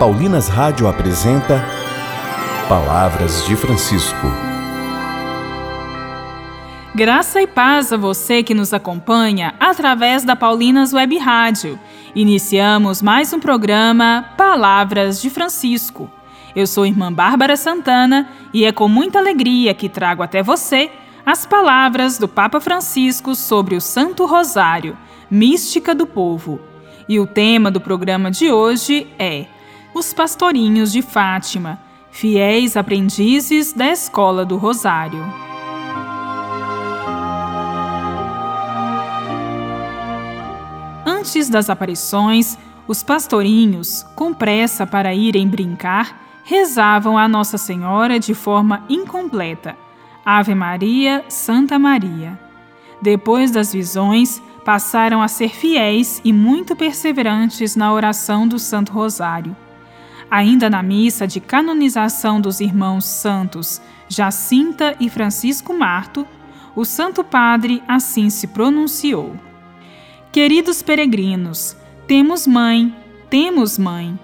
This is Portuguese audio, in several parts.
Paulinas Rádio apresenta Palavras de Francisco. Graça e paz a você que nos acompanha através da Paulinas Web Rádio. Iniciamos mais um programa Palavras de Francisco. Eu sou irmã Bárbara Santana e é com muita alegria que trago até você as palavras do Papa Francisco sobre o Santo Rosário, mística do povo. E o tema do programa de hoje é os pastorinhos de Fátima, fiéis aprendizes da Escola do Rosário. Antes das aparições, os pastorinhos, com pressa para irem brincar, rezavam a Nossa Senhora de forma incompleta. Ave Maria, Santa Maria. Depois das visões, passaram a ser fiéis e muito perseverantes na oração do Santo Rosário. Ainda na missa de canonização dos irmãos santos Jacinta e Francisco Marto, o Santo Padre assim se pronunciou: Queridos peregrinos, temos mãe, temos mãe.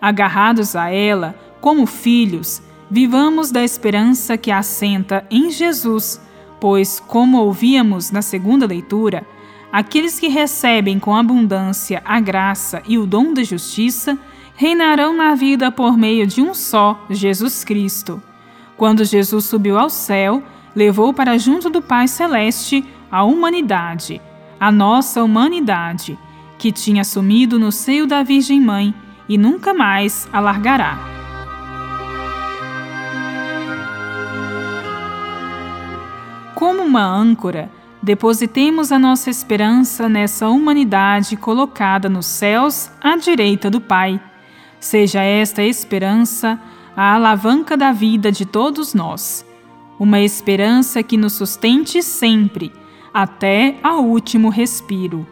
Agarrados a ela, como filhos, vivamos da esperança que assenta em Jesus, pois, como ouvíamos na segunda leitura, aqueles que recebem com abundância a graça e o dom da justiça reinarão na vida por meio de um só, Jesus Cristo. Quando Jesus subiu ao céu, levou para junto do Pai Celeste a humanidade, a nossa humanidade, que tinha sumido no seio da Virgem Mãe e nunca mais a largará. Como uma âncora, depositemos a nossa esperança nessa humanidade colocada nos céus à direita do Pai Seja esta esperança a alavanca da vida de todos nós. Uma esperança que nos sustente sempre, até ao último respiro.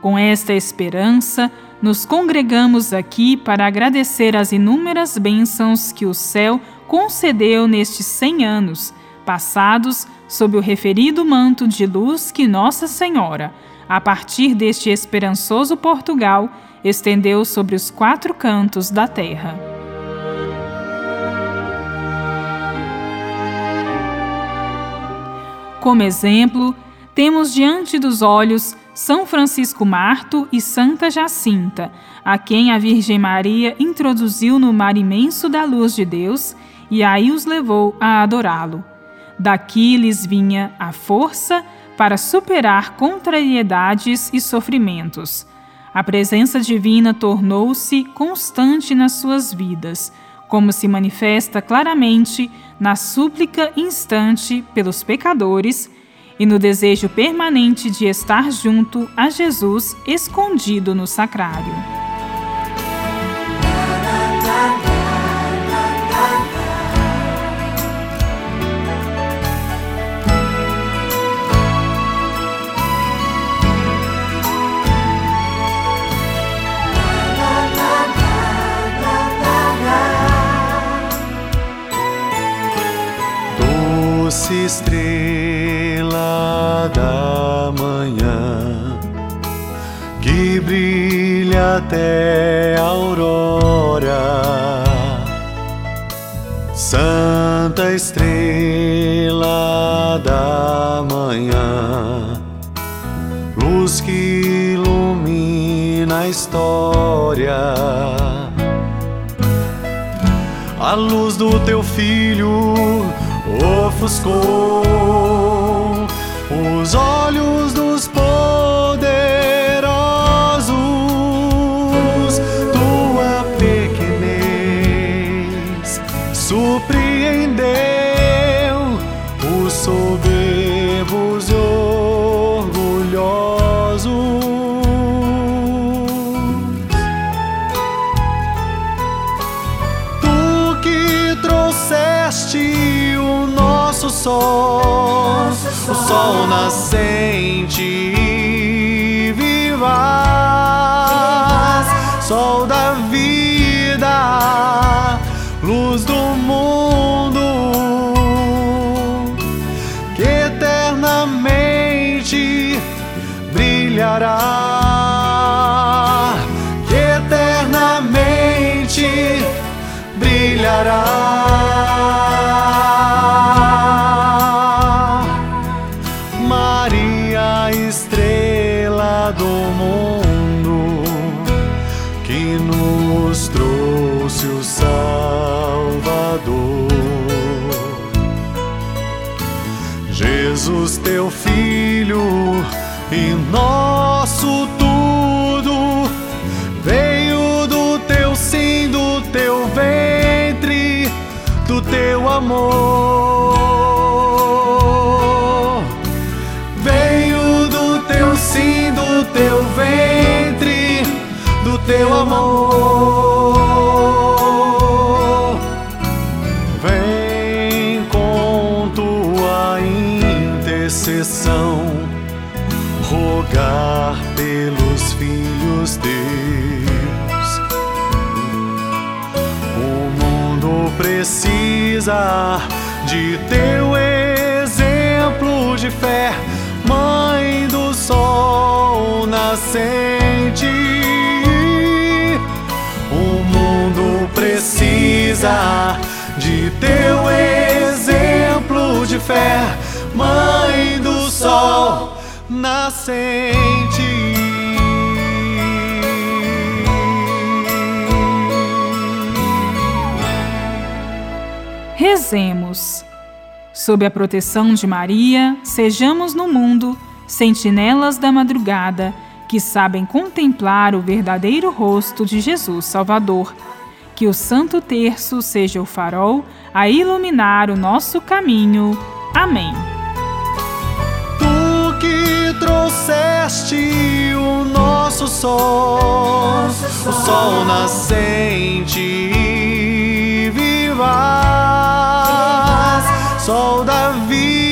Com esta esperança, nos congregamos aqui para agradecer as inúmeras bênçãos que o céu concedeu nestes cem anos, passados sob o referido manto de luz que Nossa Senhora, a partir deste esperançoso Portugal, estendeu sobre os quatro cantos da terra. Como exemplo, temos diante dos olhos São Francisco Marto e Santa Jacinta, a quem a Virgem Maria introduziu no mar imenso da luz de Deus e aí os levou a adorá-lo. Daqui lhes vinha a força para superar contrariedades e sofrimentos a presença divina tornou-se constante nas suas vidas, como se manifesta claramente na súplica instante pelos pecadores e no desejo permanente de estar junto a Jesus escondido no sacrário. Doce estrela da manhã que brilha até a aurora, Santa estrela da manhã, luz que ilumina a história. A luz do teu filho ofuscou os olhos dos poderosos, tua pequenez surpreendeu os soberbos orgulhosos. Sol, o sol nascente vivaz, sol da vida, luz do mundo, que eternamente brilhará, que eternamente brilhará. Mundo, que nos trouxe o Salvador. Jesus, teu filho e nosso amor. Vem com tua intercessão rogar pelos filhos teus. O mundo precisa de teu exemplo de fé, Mãe do sol nascente. Precisa de teu exemplo de fé, Mãe do sol nascente. Rezemos. Sob a proteção de Maria, sejamos no mundo sentinelas da madrugada que sabem contemplar o verdadeiro rosto de Jesus Salvador. Que o Santo Terço seja o farol a iluminar o nosso caminho. Amém. Tu que trouxeste o nosso sol, o sol nascente, vivaz, sol da vida,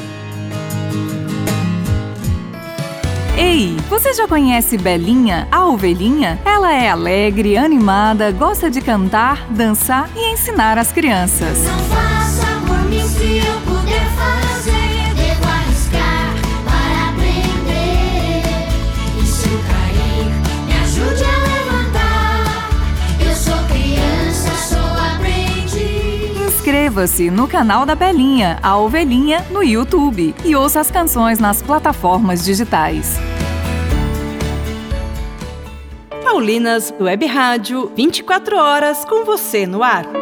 Ei, você já conhece Belinha, a ovelhinha? Ela é alegre, animada, gosta de cantar, dançar e ensinar as crianças. Inscreva-se no canal da Belinha, a Ovelhinha, no YouTube e ouça as canções nas plataformas digitais. Paulinas Web Rádio, 24 horas com você no ar.